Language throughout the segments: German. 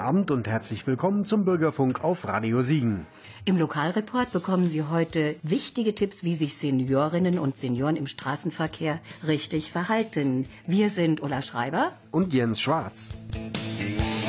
guten Abend und herzlich willkommen zum Bürgerfunk auf Radio Siegen. Im Lokalreport bekommen Sie heute wichtige Tipps, wie sich Seniorinnen und Senioren im Straßenverkehr richtig verhalten. Wir sind Ulla Schreiber und Jens Schwarz. this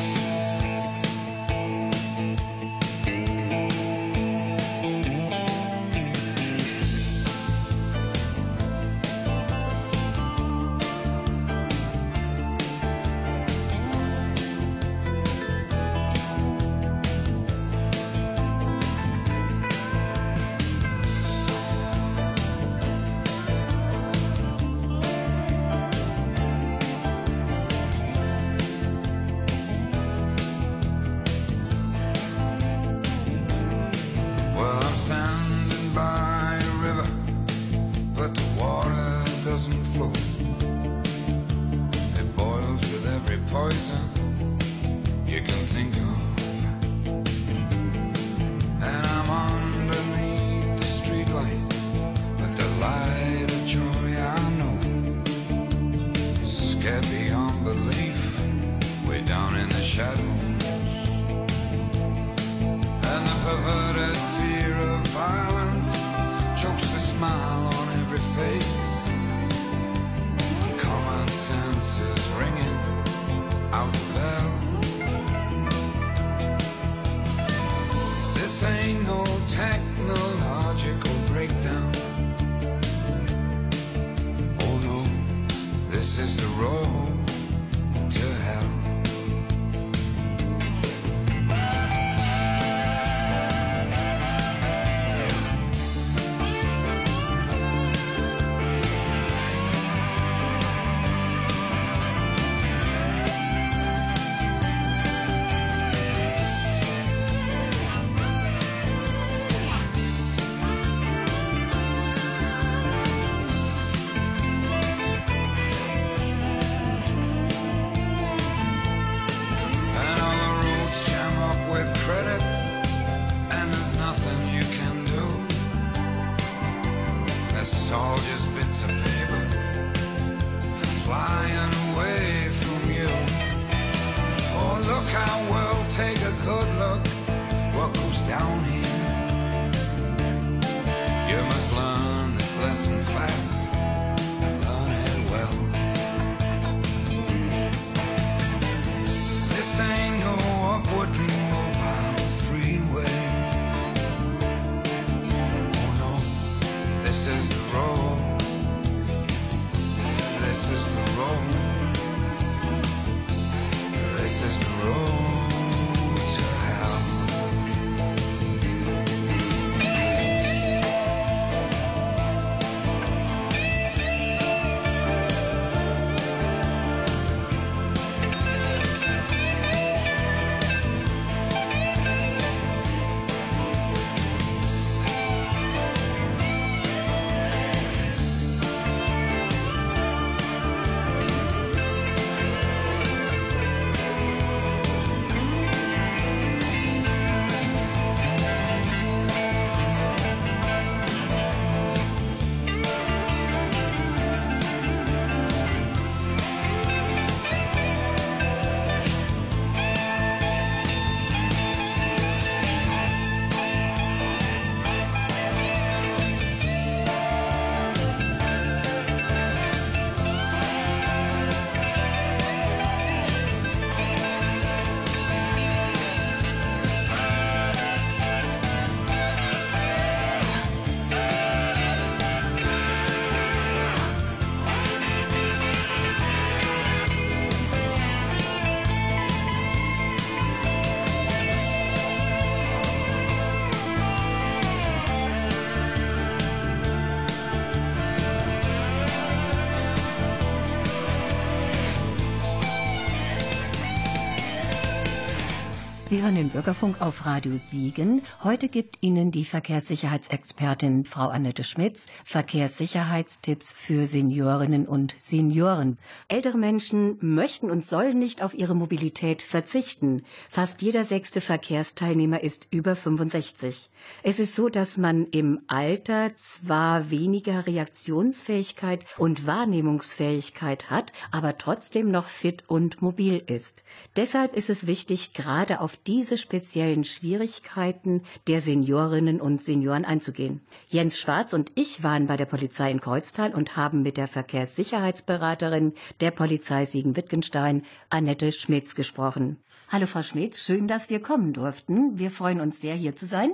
Sie hören den Bürgerfunk auf Radio Siegen. Heute gibt Ihnen die Verkehrssicherheitsexpertin Frau Annette Schmitz Verkehrssicherheitstipps für Seniorinnen und Senioren. Ältere Menschen möchten und sollen nicht auf ihre Mobilität verzichten. Fast jeder sechste Verkehrsteilnehmer ist über 65. Es ist so, dass man im Alter zwar weniger Reaktionsfähigkeit und Wahrnehmungsfähigkeit hat, aber trotzdem noch fit und mobil ist. Deshalb ist es wichtig, gerade auf diese speziellen Schwierigkeiten der Seniorinnen und Senioren einzugehen. Jens Schwarz und ich waren bei der Polizei in Kreuztal und haben mit der Verkehrssicherheitsberaterin der Polizei Siegen-Wittgenstein, Annette Schmitz, gesprochen. Hallo Frau Schmitz, schön, dass wir kommen durften. Wir freuen uns sehr, hier zu sein.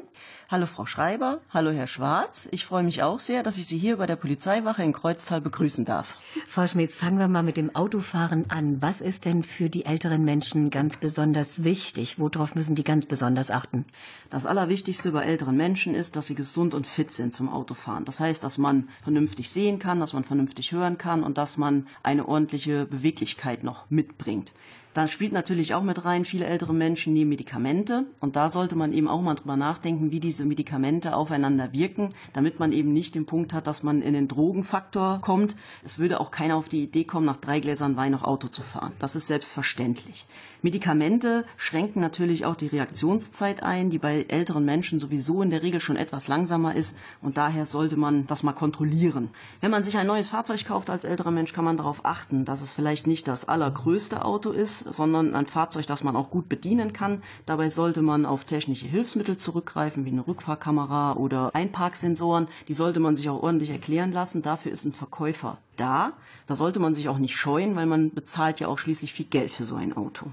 Hallo Frau Schreiber, hallo Herr Schwarz. Ich freue mich auch sehr, dass ich Sie hier bei der Polizeiwache in Kreuztal begrüßen darf. Frau Schmitz, fangen wir mal mit dem Autofahren an. Was ist denn für die älteren Menschen ganz besonders wichtig? Worauf müssen die ganz besonders achten? Das Allerwichtigste bei älteren Menschen ist, dass sie gesund und fit sind zum Autofahren. Das heißt, dass man vernünftig sehen kann, dass man vernünftig hören kann und dass man eine ordentliche Beweglichkeit noch mitbringt. Da spielt natürlich auch mit rein, viele ältere Menschen nehmen Medikamente und da sollte man eben auch mal drüber nachdenken, wie diese Medikamente aufeinander wirken, damit man eben nicht den Punkt hat, dass man in den Drogenfaktor kommt. Es würde auch keiner auf die Idee kommen, nach drei Gläsern Wein noch Auto zu fahren. Das ist selbstverständlich. Medikamente schränken natürlich auch die Reaktionszeit ein, die bei älteren Menschen sowieso in der Regel schon etwas langsamer ist und daher sollte man das mal kontrollieren. Wenn man sich ein neues Fahrzeug kauft als älterer Mensch, kann man darauf achten, dass es vielleicht nicht das allergrößte Auto ist, sondern ein Fahrzeug, das man auch gut bedienen kann. Dabei sollte man auf technische Hilfsmittel zurückgreifen, wie eine Rückfahrkamera oder Einparksensoren. Die sollte man sich auch ordentlich erklären lassen. Dafür ist ein Verkäufer da. Da sollte man sich auch nicht scheuen, weil man bezahlt ja auch schließlich viel Geld für so ein Auto.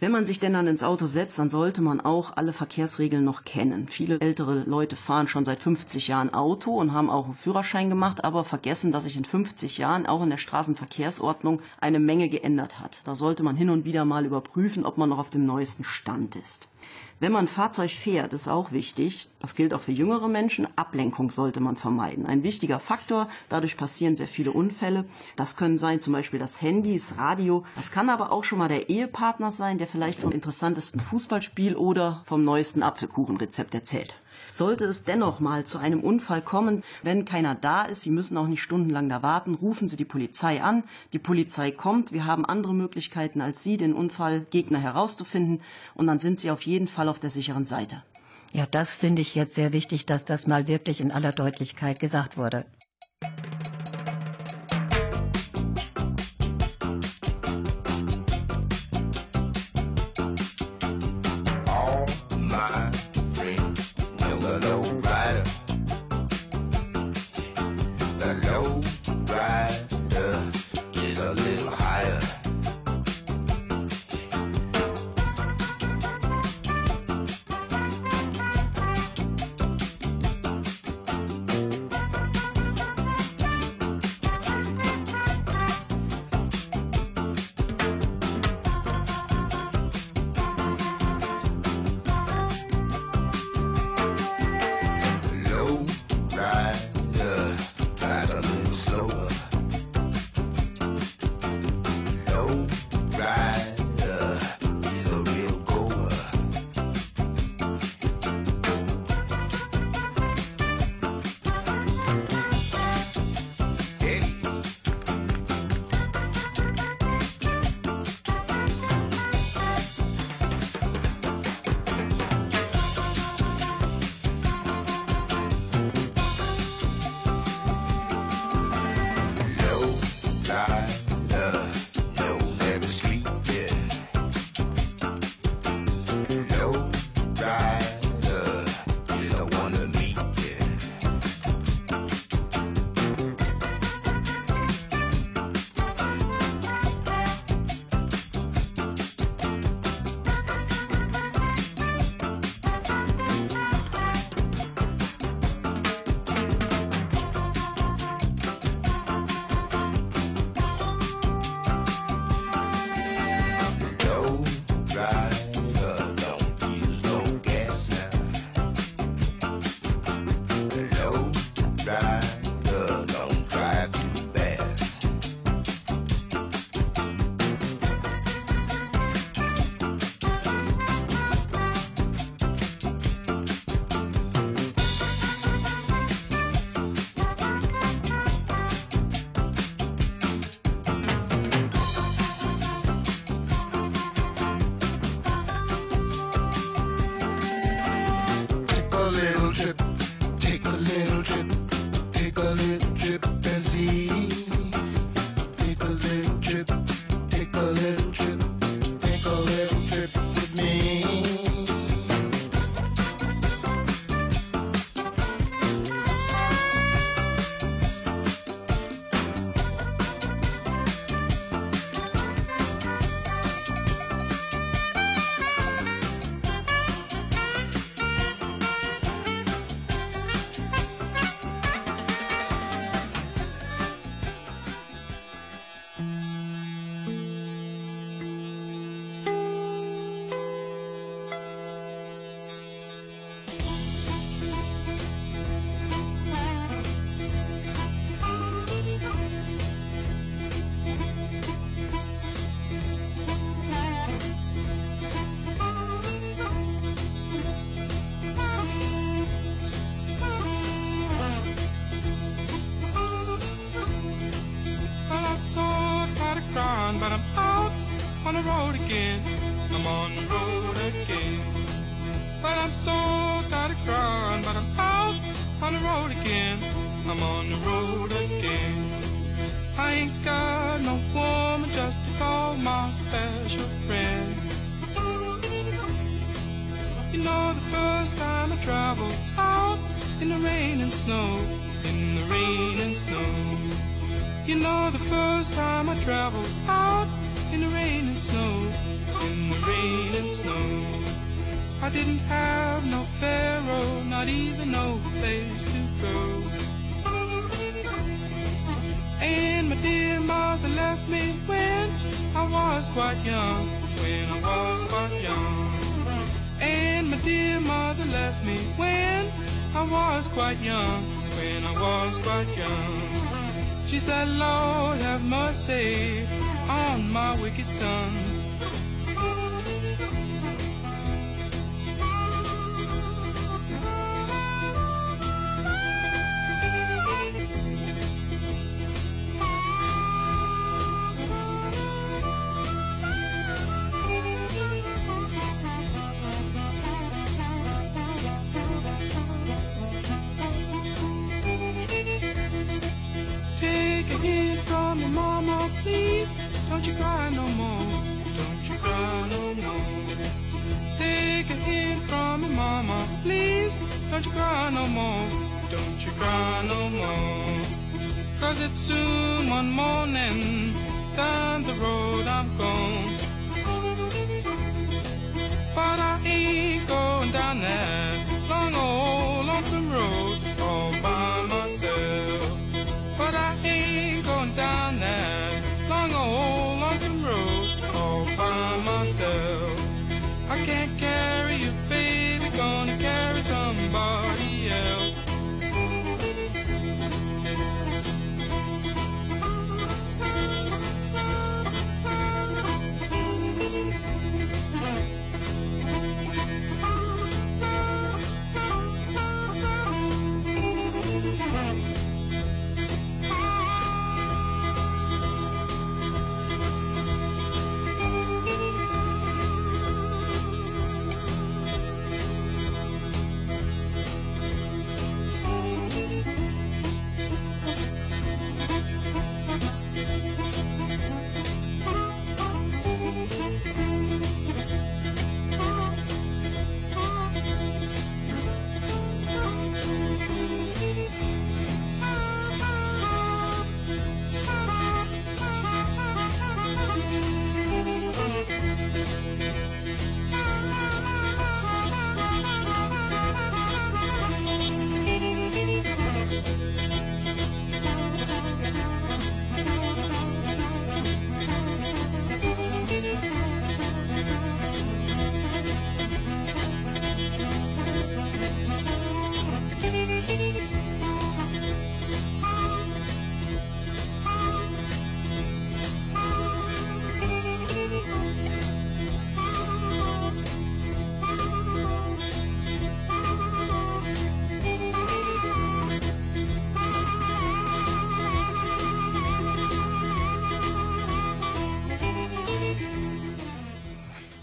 Wenn man sich denn dann ins Auto setzt, dann sollte man auch alle Verkehrsregeln noch kennen. Viele ältere Leute fahren schon seit 50 Jahren Auto und haben auch einen Führerschein gemacht, aber vergessen, dass sich in 50 Jahren auch in der Straßenverkehrsordnung eine Menge geändert hat. Da sollte man hin und wieder mal überprüfen, ob man noch auf dem neuesten Stand ist. Wenn man Fahrzeug fährt, ist auch wichtig, das gilt auch für jüngere Menschen, Ablenkung sollte man vermeiden. Ein wichtiger Faktor, dadurch passieren sehr viele Unfälle. Das können sein zum Beispiel das Handy, das Radio. Das kann aber auch schon mal der Ehepartner sein, der vielleicht vom interessantesten Fußballspiel oder vom neuesten Apfelkuchenrezept erzählt. Sollte es dennoch mal zu einem Unfall kommen, wenn keiner da ist, Sie müssen auch nicht stundenlang da warten, rufen Sie die Polizei an. Die Polizei kommt. Wir haben andere Möglichkeiten als Sie, den Unfallgegner herauszufinden. Und dann sind Sie auf jeden Fall auf der sicheren Seite. Ja, das finde ich jetzt sehr wichtig, dass das mal wirklich in aller Deutlichkeit gesagt wurde.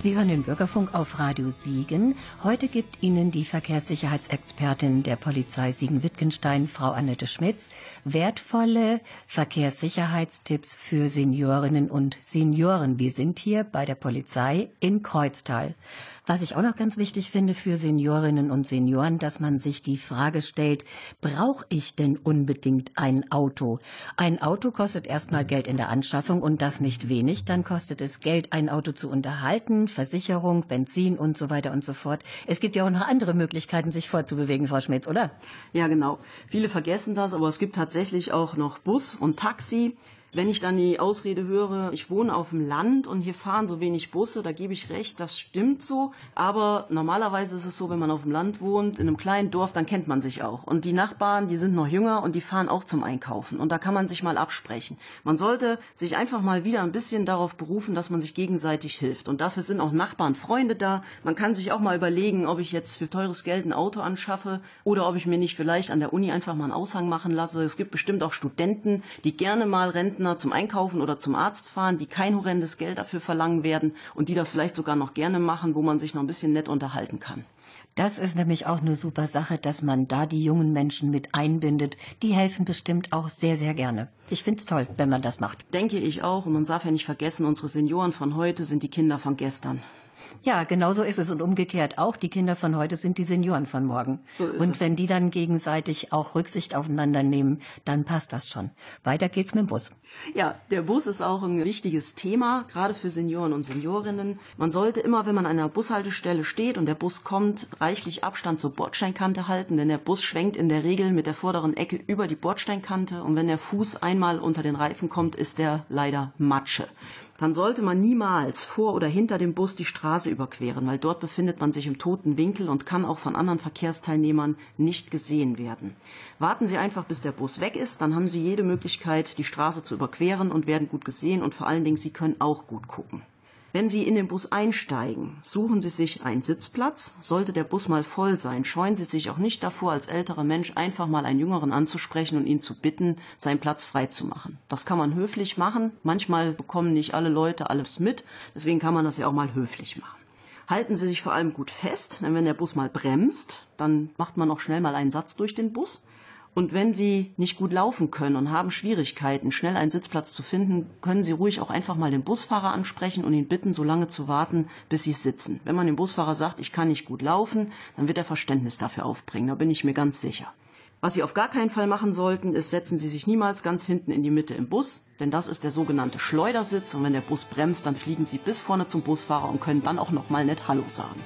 Sie hören den Bürgerfunk auf Radio Siegen. Heute gibt Ihnen die Verkehrssicherheitsexpertin der Polizei Siegen-Wittgenstein, Frau Annette Schmitz, wertvolle Verkehrssicherheitstipps für Seniorinnen und Senioren. Wir sind hier bei der Polizei in Kreuztal. Was ich auch noch ganz wichtig finde für Seniorinnen und Senioren, dass man sich die Frage stellt, brauche ich denn unbedingt ein Auto? Ein Auto kostet erstmal Geld in der Anschaffung und das nicht wenig. Dann kostet es Geld, ein Auto zu unterhalten, Versicherung, Benzin und so weiter und so fort. Es gibt ja auch noch andere Möglichkeiten, sich fortzubewegen, Frau Schmitz, oder? Ja, genau. Viele vergessen das, aber es gibt tatsächlich auch noch Bus und Taxi. Wenn ich dann die Ausrede höre, ich wohne auf dem Land und hier fahren so wenig Busse, da gebe ich recht, das stimmt so. Aber normalerweise ist es so, wenn man auf dem Land wohnt, in einem kleinen Dorf, dann kennt man sich auch. Und die Nachbarn, die sind noch jünger und die fahren auch zum Einkaufen. Und da kann man sich mal absprechen. Man sollte sich einfach mal wieder ein bisschen darauf berufen, dass man sich gegenseitig hilft. Und dafür sind auch Nachbarn, Freunde da. Man kann sich auch mal überlegen, ob ich jetzt für teures Geld ein Auto anschaffe oder ob ich mir nicht vielleicht an der Uni einfach mal einen Aushang machen lasse. Es gibt bestimmt auch Studenten, die gerne mal Renten Rentner zum Einkaufen oder zum Arzt fahren, die kein horrendes Geld dafür verlangen werden und die das vielleicht sogar noch gerne machen, wo man sich noch ein bisschen nett unterhalten kann. Das ist nämlich auch eine super Sache, dass man da die jungen Menschen mit einbindet. Die helfen bestimmt auch sehr, sehr gerne. Ich finde es toll, wenn man das macht. Denke ich auch. Und man darf ja nicht vergessen, unsere Senioren von heute sind die Kinder von gestern. Ja, genau so ist es. Und umgekehrt auch. Die Kinder von heute sind die Senioren von morgen. So und es. wenn die dann gegenseitig auch Rücksicht aufeinander nehmen, dann passt das schon. Weiter geht's mit dem Bus. Ja, der Bus ist auch ein wichtiges Thema, gerade für Senioren und Seniorinnen. Man sollte immer, wenn man an einer Bushaltestelle steht und der Bus kommt, reichlich Abstand zur Bordsteinkante halten, denn der Bus schwenkt in der Regel mit der vorderen Ecke über die Bordsteinkante und wenn der Fuß einmal unter den Reifen kommt, ist der leider Matsche. Dann sollte man niemals vor oder hinter dem Bus die Straße überqueren, weil dort befindet man sich im toten Winkel und kann auch von anderen Verkehrsteilnehmern nicht gesehen werden. Warten Sie einfach, bis der Bus weg ist, dann haben Sie jede Möglichkeit, die Straße zu überqueren und werden gut gesehen und vor allen Dingen, Sie können auch gut gucken. Wenn Sie in den Bus einsteigen, suchen Sie sich einen Sitzplatz. Sollte der Bus mal voll sein, scheuen Sie sich auch nicht davor, als älterer Mensch einfach mal einen Jüngeren anzusprechen und ihn zu bitten, seinen Platz frei zu machen. Das kann man höflich machen. Manchmal bekommen nicht alle Leute alles mit. Deswegen kann man das ja auch mal höflich machen. Halten Sie sich vor allem gut fest, denn wenn der Bus mal bremst, dann macht man auch schnell mal einen Satz durch den Bus. Und wenn Sie nicht gut laufen können und haben Schwierigkeiten, schnell einen Sitzplatz zu finden, können Sie ruhig auch einfach mal den Busfahrer ansprechen und ihn bitten, so lange zu warten, bis Sie sitzen. Wenn man dem Busfahrer sagt, ich kann nicht gut laufen, dann wird er Verständnis dafür aufbringen. Da bin ich mir ganz sicher. Was Sie auf gar keinen Fall machen sollten, ist, setzen Sie sich niemals ganz hinten in die Mitte im Bus, denn das ist der sogenannte Schleudersitz und wenn der Bus bremst, dann fliegen Sie bis vorne zum Busfahrer und können dann auch noch mal nett Hallo sagen.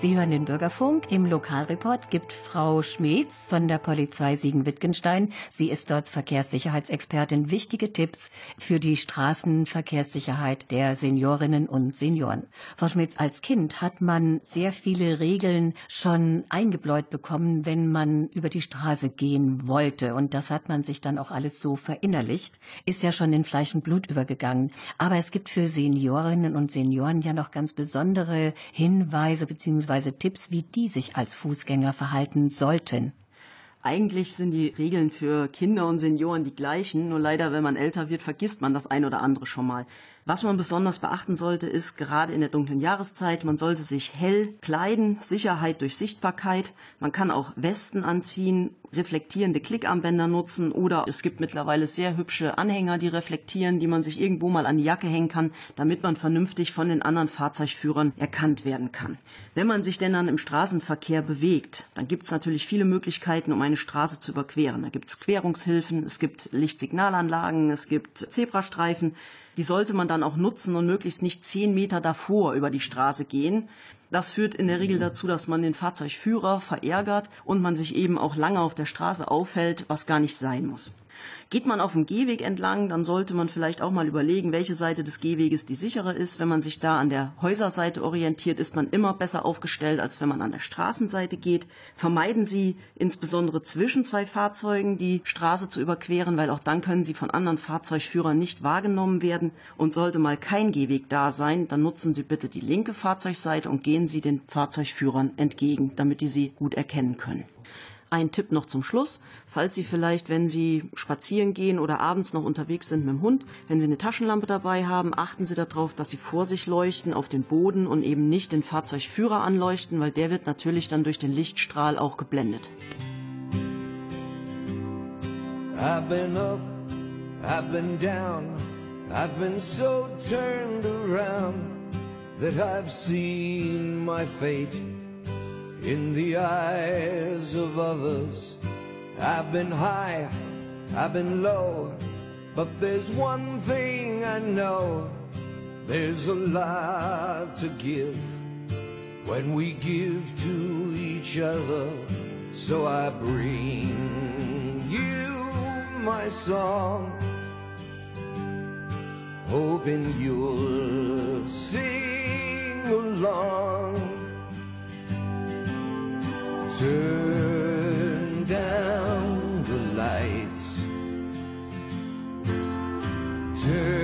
Sie hören den Bürgerfunk. Im Lokalreport gibt Frau Schmeetz von der Polizei Siegen-Wittgenstein, sie ist dort Verkehrssicherheitsexpertin, wichtige Tipps für die Straßenverkehrssicherheit der Seniorinnen und Senioren. Frau Schmeetz, als Kind hat man sehr viele Regeln schon eingebläut bekommen, wenn man über die Straße gehen wollte. Und das hat man sich dann auch alles so verinnerlicht. Ist ja schon in Fleisch und Blut übergegangen. Aber es gibt für Seniorinnen und Senioren ja noch ganz besondere Hinweise bzw bzw. Tipps, wie die sich als Fußgänger verhalten sollten. Eigentlich sind die Regeln für Kinder und Senioren die gleichen, nur leider, wenn man älter wird, vergisst man das ein oder andere schon mal. Was man besonders beachten sollte, ist gerade in der dunklen Jahreszeit, man sollte sich hell kleiden, Sicherheit durch Sichtbarkeit. Man kann auch Westen anziehen, reflektierende Klickarmbänder nutzen oder es gibt mittlerweile sehr hübsche Anhänger, die reflektieren, die man sich irgendwo mal an die Jacke hängen kann, damit man vernünftig von den anderen Fahrzeugführern erkannt werden kann. Wenn man sich denn dann im Straßenverkehr bewegt, dann gibt es natürlich viele Möglichkeiten, um eine Straße zu überqueren. Da gibt es Querungshilfen, es gibt Lichtsignalanlagen, es gibt Zebrastreifen die sollte man dann auch nutzen und möglichst nicht zehn Meter davor über die Straße gehen. Das führt in der Regel dazu, dass man den Fahrzeugführer verärgert und man sich eben auch lange auf der Straße aufhält, was gar nicht sein muss. Geht man auf dem Gehweg entlang, dann sollte man vielleicht auch mal überlegen, welche Seite des Gehweges die sichere ist. Wenn man sich da an der Häuserseite orientiert, ist man immer besser aufgestellt, als wenn man an der Straßenseite geht. Vermeiden Sie insbesondere zwischen zwei Fahrzeugen die Straße zu überqueren, weil auch dann können Sie von anderen Fahrzeugführern nicht wahrgenommen werden. Und sollte mal kein Gehweg da sein, dann nutzen Sie bitte die linke Fahrzeugseite und gehen Sie den Fahrzeugführern entgegen, damit die Sie gut erkennen können. Ein Tipp noch zum Schluss. Falls Sie vielleicht, wenn Sie spazieren gehen oder abends noch unterwegs sind mit dem Hund, wenn Sie eine Taschenlampe dabei haben, achten Sie darauf, dass Sie vor sich leuchten, auf den Boden und eben nicht den Fahrzeugführer anleuchten, weil der wird natürlich dann durch den Lichtstrahl auch geblendet. I've been up, I've been down, I've been so turned around that I've seen my fate. In the eyes of others. I've been high, I've been low, but there's one thing I know. There's a lot to give when we give to each other. So I bring you my song, hoping you'll sing along. Turn down the lights. Turn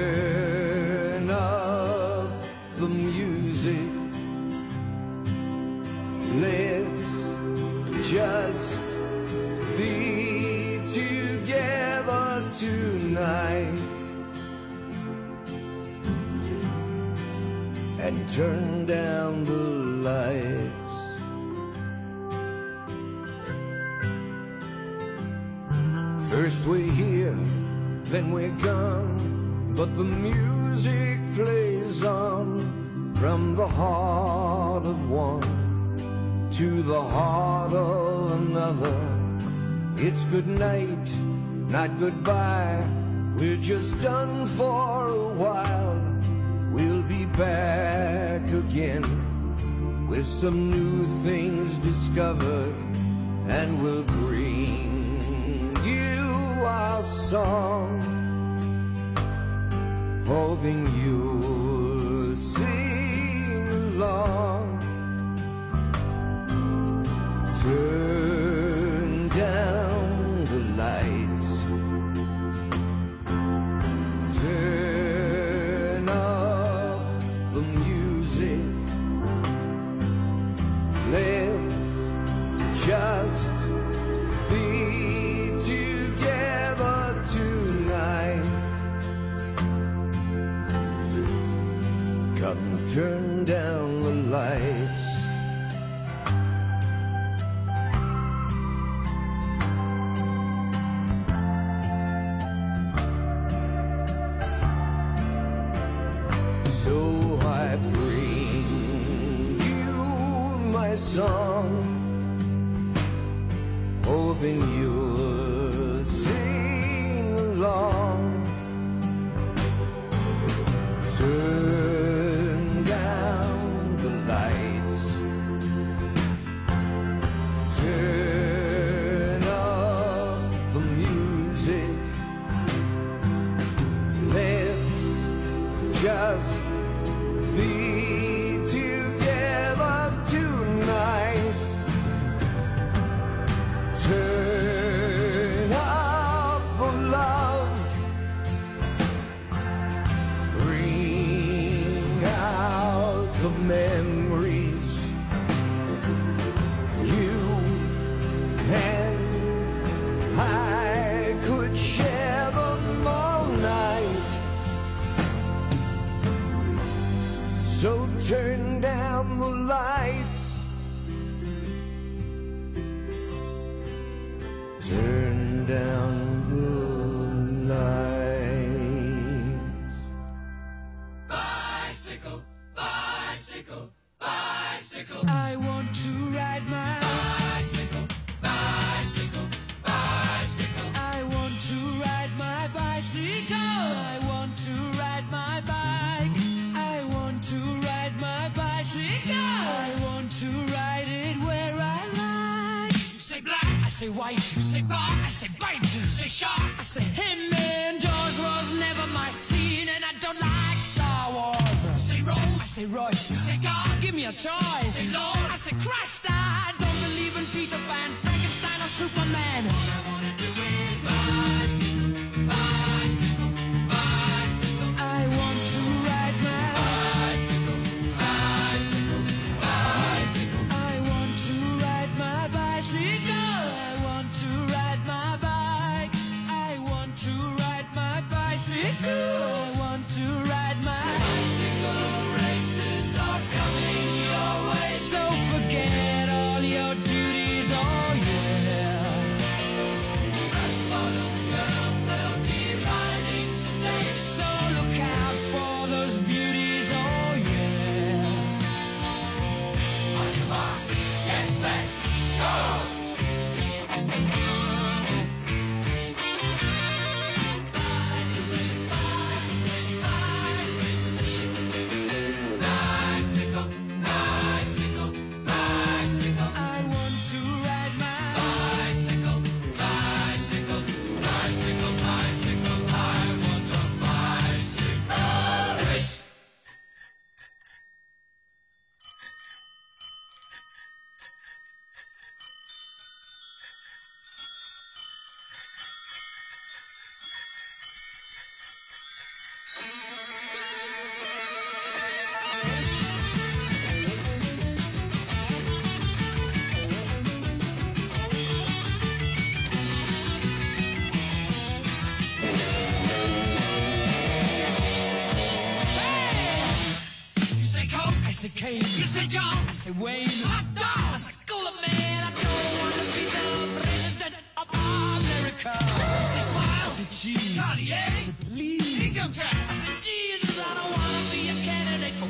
we're here, then we're gone, but the music plays on from the heart of one to the heart of another. It's good night, not goodbye. We're just done for a while. We'll be back again with some new things discovered, Bring you my song, hoping you'll say shark, I say him. And Jaws was never my scene, and I don't like Star Wars. Say Rose, I say Royce. You say God, give me a choice. Say Lord, I say Christ. I don't believe in Peter Pan, Frankenstein, or Superman. Kane. You say John, I say Wayne. Hot dog, I say Cooler Man. I don't want to be the president of America. I say Smile, I say Cheese. Cartier, eh? I say Please. Income tax, I say Jesus. I don't want to be a candidate for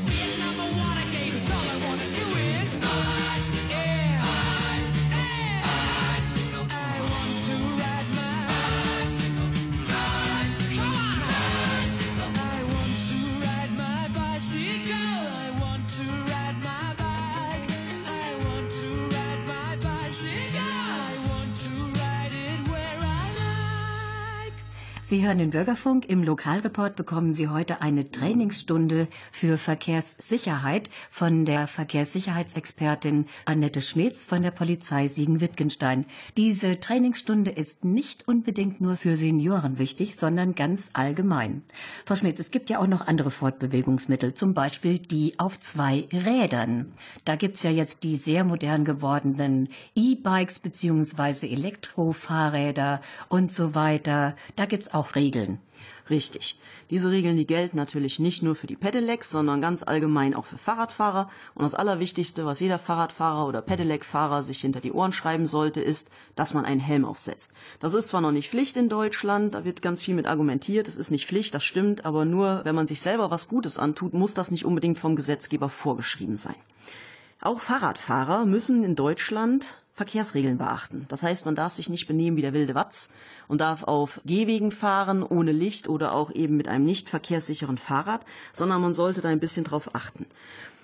Sie hören den Bürgerfunk. Im Lokalreport bekommen Sie heute eine Trainingsstunde für Verkehrssicherheit von der Verkehrssicherheitsexpertin Annette Schmitz von der Polizei Siegen-Wittgenstein. Diese Trainingsstunde ist nicht unbedingt nur für Senioren wichtig, sondern ganz allgemein. Frau Schmitz, es gibt ja auch noch andere Fortbewegungsmittel, zum Beispiel die auf zwei Rädern. Da gibt's ja jetzt die sehr modern gewordenen E-Bikes beziehungsweise Elektrofahrräder und so weiter. Da gibt's auch Regeln. Richtig. Diese Regeln, die gelten natürlich nicht nur für die Pedelecs, sondern ganz allgemein auch für Fahrradfahrer. Und das Allerwichtigste, was jeder Fahrradfahrer oder Pedelec-Fahrer sich hinter die Ohren schreiben sollte, ist, dass man einen Helm aufsetzt. Das ist zwar noch nicht Pflicht in Deutschland, da wird ganz viel mit argumentiert, es ist nicht Pflicht, das stimmt, aber nur wenn man sich selber was Gutes antut, muss das nicht unbedingt vom Gesetzgeber vorgeschrieben sein. Auch Fahrradfahrer müssen in Deutschland Verkehrsregeln beachten. Das heißt, man darf sich nicht benehmen wie der wilde Watz und darf auf Gehwegen fahren ohne Licht oder auch eben mit einem nicht verkehrssicheren Fahrrad, sondern man sollte da ein bisschen drauf achten.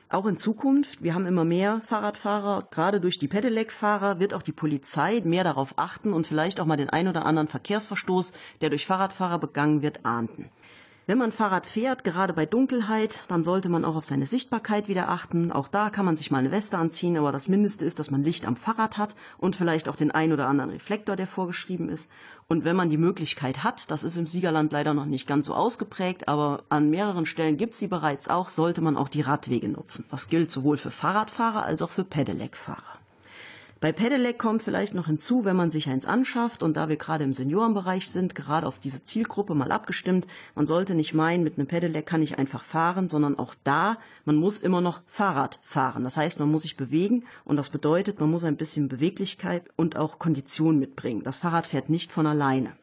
Auch in Zukunft, wir haben immer mehr Fahrradfahrer, gerade durch die Pedelec-Fahrer wird auch die Polizei mehr darauf achten und vielleicht auch mal den ein oder anderen Verkehrsverstoß, der durch Fahrradfahrer begangen wird, ahnden. Wenn man Fahrrad fährt, gerade bei Dunkelheit, dann sollte man auch auf seine Sichtbarkeit wieder achten. Auch da kann man sich mal eine Weste anziehen, aber das Mindeste ist, dass man Licht am Fahrrad hat und vielleicht auch den ein oder anderen Reflektor, der vorgeschrieben ist. Und wenn man die Möglichkeit hat, das ist im Siegerland leider noch nicht ganz so ausgeprägt, aber an mehreren Stellen gibt es sie bereits auch, sollte man auch die Radwege nutzen. Das gilt sowohl für Fahrradfahrer als auch für Pedelec-Fahrer. Bei Pedelec kommt vielleicht noch hinzu, wenn man sich eins anschafft und da wir gerade im Seniorenbereich sind, gerade auf diese Zielgruppe mal abgestimmt, man sollte nicht meinen, mit einem Pedelec kann ich einfach fahren, sondern auch da, man muss immer noch Fahrrad fahren. Das heißt, man muss sich bewegen und das bedeutet, man muss ein bisschen Beweglichkeit und auch Kondition mitbringen. Das Fahrrad fährt nicht von alleine.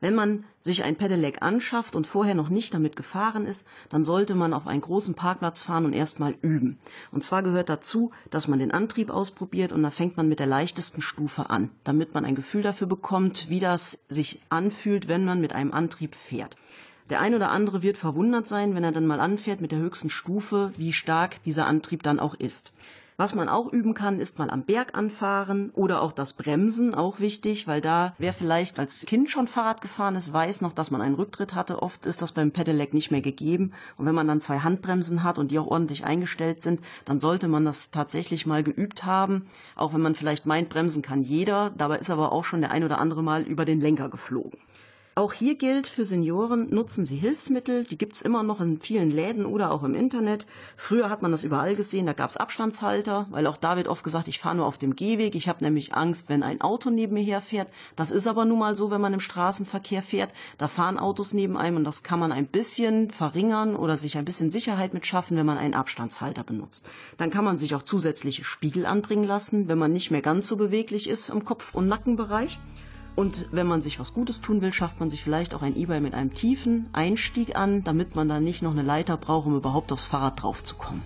Wenn man sich ein Pedelec anschafft und vorher noch nicht damit gefahren ist, dann sollte man auf einen großen Parkplatz fahren und erstmal üben. Und zwar gehört dazu, dass man den Antrieb ausprobiert und da fängt man mit der leichtesten Stufe an, damit man ein Gefühl dafür bekommt, wie das sich anfühlt, wenn man mit einem Antrieb fährt. Der ein oder andere wird verwundert sein, wenn er dann mal anfährt mit der höchsten Stufe, wie stark dieser Antrieb dann auch ist. Was man auch üben kann, ist mal am Berg anfahren oder auch das Bremsen, auch wichtig, weil da, wer vielleicht als Kind schon Fahrrad gefahren ist, weiß noch, dass man einen Rücktritt hatte. Oft ist das beim Pedelec nicht mehr gegeben. Und wenn man dann zwei Handbremsen hat und die auch ordentlich eingestellt sind, dann sollte man das tatsächlich mal geübt haben. Auch wenn man vielleicht meint, bremsen kann jeder. Dabei ist aber auch schon der ein oder andere Mal über den Lenker geflogen. Auch hier gilt für Senioren, nutzen Sie Hilfsmittel. Die gibt's immer noch in vielen Läden oder auch im Internet. Früher hat man das überall gesehen, da gab's Abstandshalter, weil auch da wird oft gesagt, ich fahre nur auf dem Gehweg. Ich habe nämlich Angst, wenn ein Auto neben mir herfährt. Das ist aber nun mal so, wenn man im Straßenverkehr fährt. Da fahren Autos neben einem und das kann man ein bisschen verringern oder sich ein bisschen Sicherheit mit schaffen, wenn man einen Abstandshalter benutzt. Dann kann man sich auch zusätzliche Spiegel anbringen lassen, wenn man nicht mehr ganz so beweglich ist im Kopf- und Nackenbereich. Und wenn man sich was Gutes tun will, schafft man sich vielleicht auch ein E-Bike mit einem tiefen Einstieg an, damit man dann nicht noch eine Leiter braucht, um überhaupt aufs Fahrrad draufzukommen.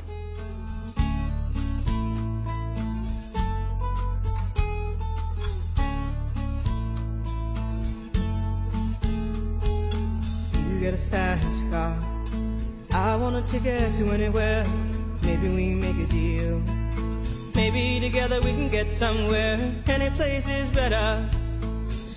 Get a fast car. I want a ticket to anywhere. Maybe we make a deal. Maybe together we can get somewhere. Any place is better.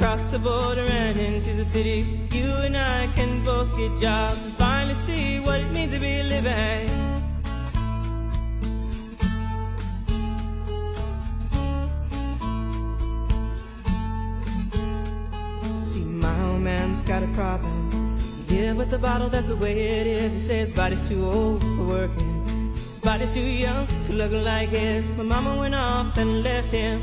Just cross the border and into the city. You and I can both get jobs and finally see what it means to be living. See, my old man's got a problem. Yeah, with the bottle, that's the way it is. He says body's too old for working. His body's too young to look like his. My mama went off and left him.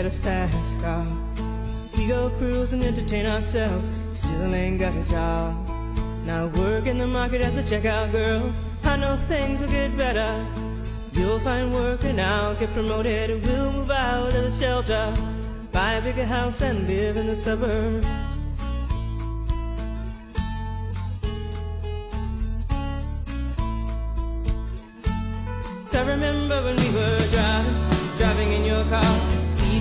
Got a fast car. We go cruise and entertain ourselves. Still ain't got a job. Now work in the market as a checkout girl. I know things will get better. You'll find work and I'll get promoted and we'll move out of the shelter. Buy a bigger house and live in the suburbs. So I remember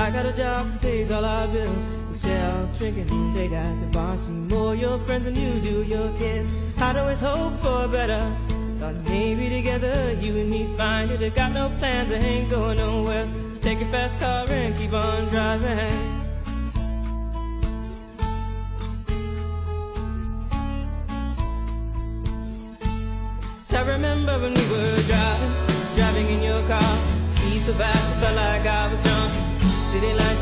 I got a job, that pays all our bills. We of drinking, they got the boss and more your friends than you do your kids. I'd always hope for better. Thought maybe together you and me find it. I got no plans, I ain't going nowhere. So take your fast car and keep on driving. I remember when we were driving, driving in your car. Speed so fast, it felt like I was drunk.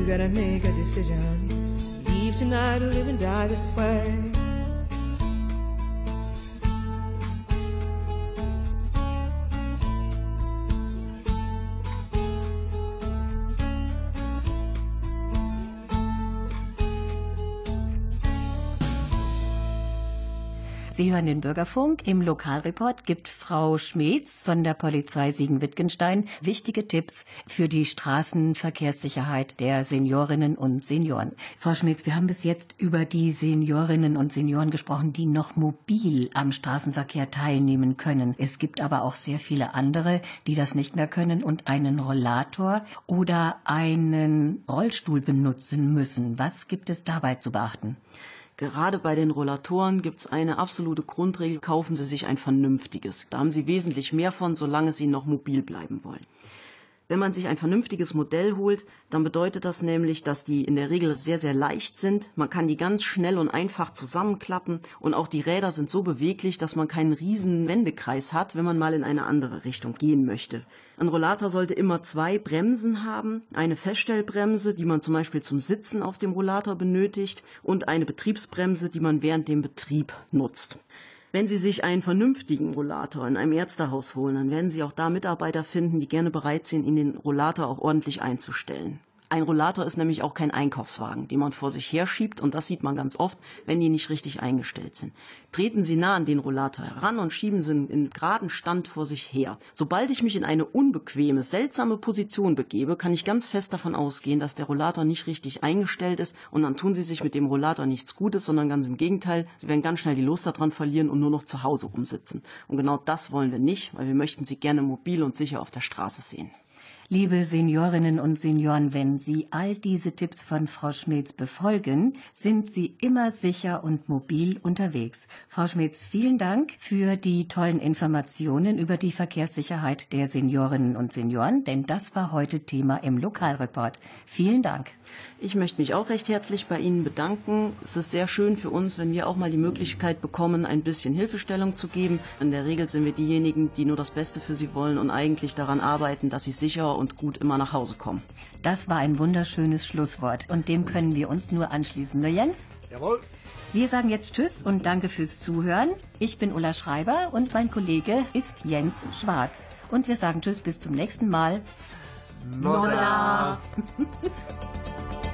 You gotta make a decision. Leave tonight or live and die this way. Sie hören den Bürgerfunk. Im Lokalreport gibt Frau Schmeetz von der Polizei Siegen-Wittgenstein wichtige Tipps für die Straßenverkehrssicherheit der Seniorinnen und Senioren. Frau Schmeetz, wir haben bis jetzt über die Seniorinnen und Senioren gesprochen, die noch mobil am Straßenverkehr teilnehmen können. Es gibt aber auch sehr viele andere, die das nicht mehr können und einen Rollator oder einen Rollstuhl benutzen müssen. Was gibt es dabei zu beachten? Gerade bei den Rollatoren gibt es eine absolute Grundregel, kaufen Sie sich ein vernünftiges. Da haben Sie wesentlich mehr von, solange Sie noch mobil bleiben wollen. Wenn man sich ein vernünftiges Modell holt, dann bedeutet das nämlich, dass die in der Regel sehr, sehr leicht sind. Man kann die ganz schnell und einfach zusammenklappen und auch die Räder sind so beweglich, dass man keinen riesen Wendekreis hat, wenn man mal in eine andere Richtung gehen möchte. Ein Rollator sollte immer zwei Bremsen haben. Eine Feststellbremse, die man zum Beispiel zum Sitzen auf dem Rollator benötigt und eine Betriebsbremse, die man während dem Betrieb nutzt. Wenn Sie sich einen vernünftigen Rollator in einem Ärztehaus holen, dann werden Sie auch da Mitarbeiter finden, die gerne bereit sind, Ihnen den Rollator auch ordentlich einzustellen. Ein Rollator ist nämlich auch kein Einkaufswagen, den man vor sich herschiebt und das sieht man ganz oft, wenn die nicht richtig eingestellt sind. Treten Sie nah an den Rollator heran und schieben Sie ihn in geraden Stand vor sich her. Sobald ich mich in eine unbequeme, seltsame Position begebe, kann ich ganz fest davon ausgehen, dass der Rollator nicht richtig eingestellt ist und dann tun Sie sich mit dem Rollator nichts Gutes, sondern ganz im Gegenteil, Sie werden ganz schnell die Lust daran verlieren und nur noch zu Hause rumsitzen. Und genau das wollen wir nicht, weil wir möchten Sie gerne mobil und sicher auf der Straße sehen. Liebe Seniorinnen und Senioren, wenn Sie all diese Tipps von Frau Schmetz befolgen, sind Sie immer sicher und mobil unterwegs. Frau Schmetz, vielen Dank für die tollen Informationen über die Verkehrssicherheit der Seniorinnen und Senioren, denn das war heute Thema im Lokalreport. Vielen Dank. Ich möchte mich auch recht herzlich bei Ihnen bedanken. Es ist sehr schön für uns, wenn wir auch mal die Möglichkeit bekommen, ein bisschen Hilfestellung zu geben. In der Regel sind wir diejenigen, die nur das Beste für Sie wollen und eigentlich daran arbeiten, dass Sie sicher und gut immer nach Hause kommen. Das war ein wunderschönes Schlusswort und dem können wir uns nur anschließen. Nur Jens? Jawohl. Wir sagen jetzt Tschüss und danke fürs Zuhören. Ich bin Ulla Schreiber und mein Kollege ist Jens Schwarz. Und wir sagen Tschüss bis zum nächsten Mal. Nodda.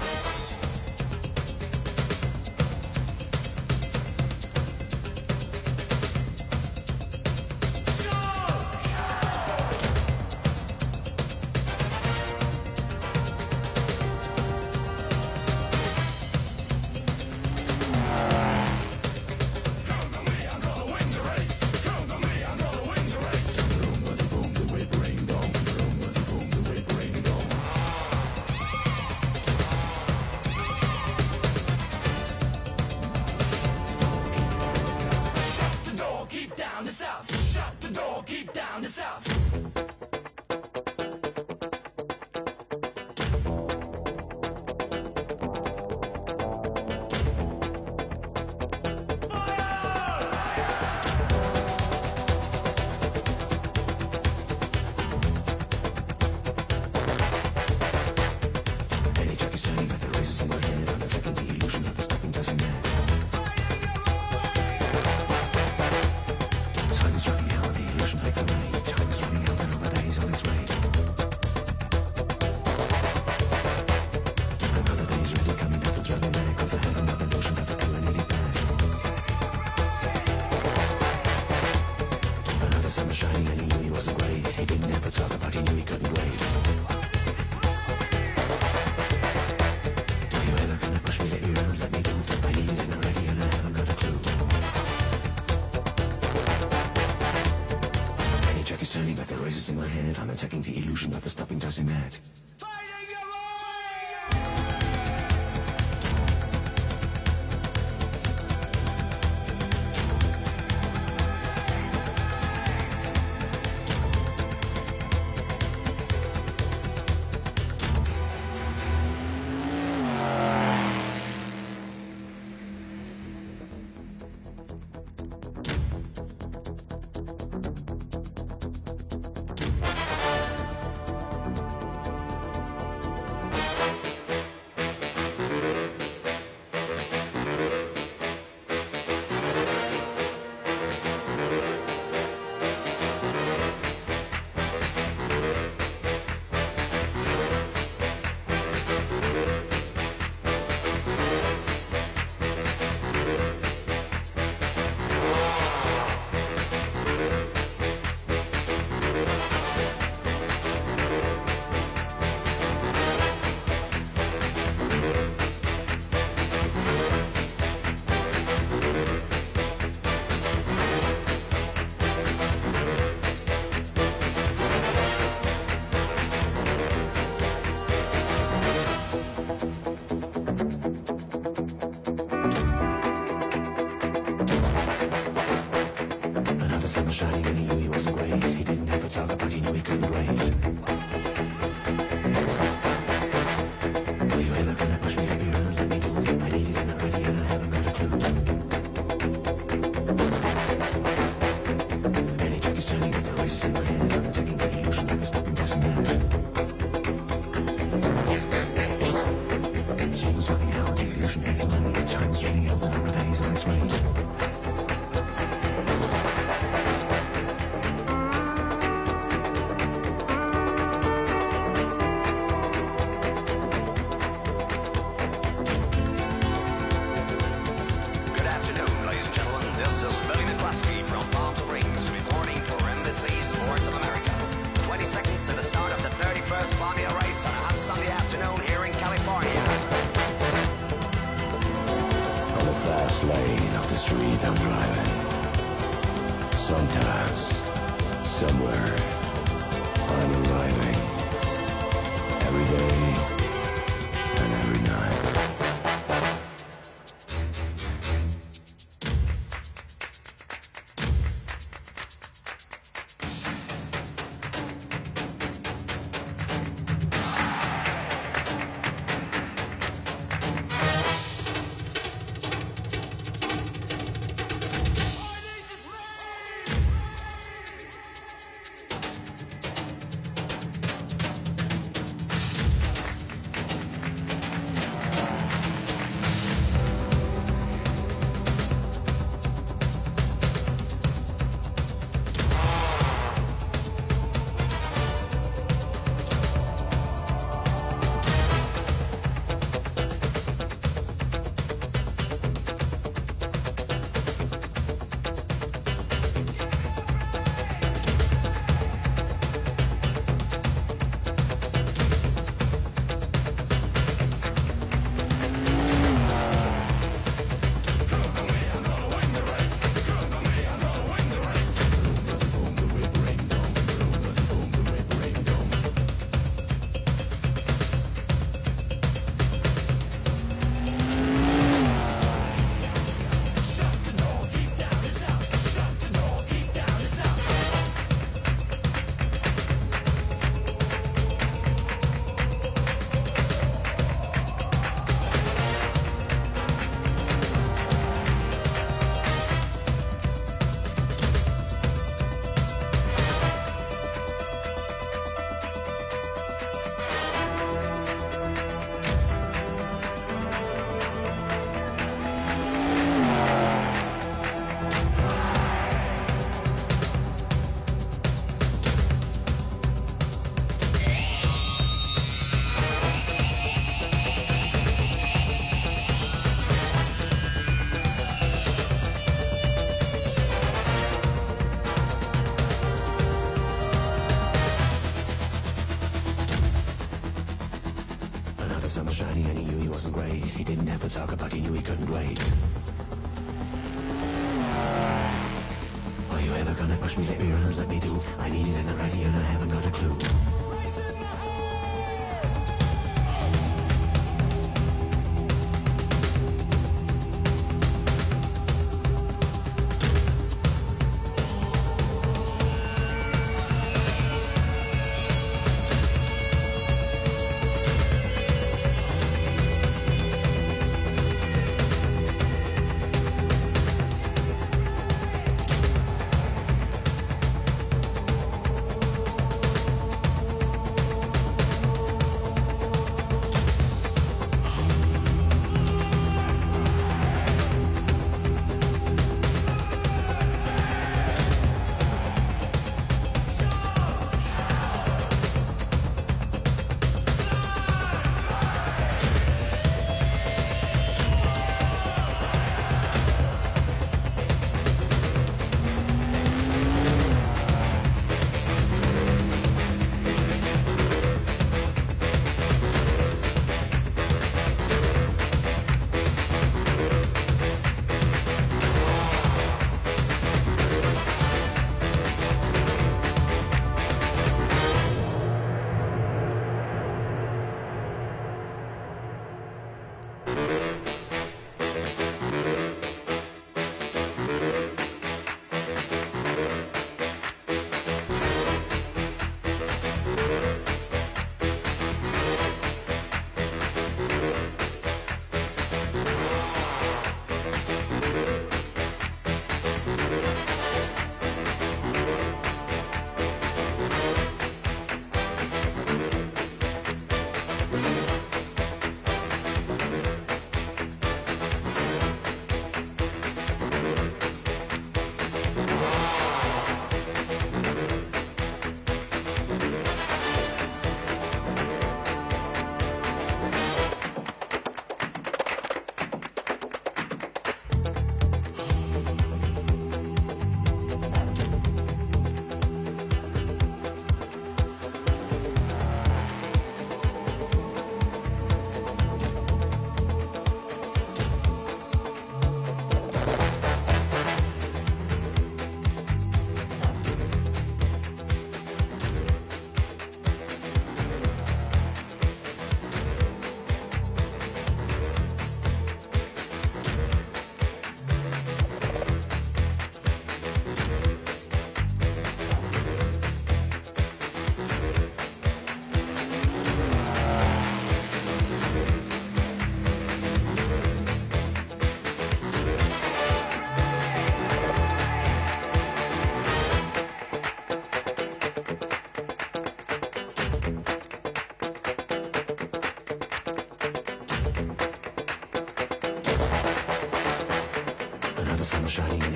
shiny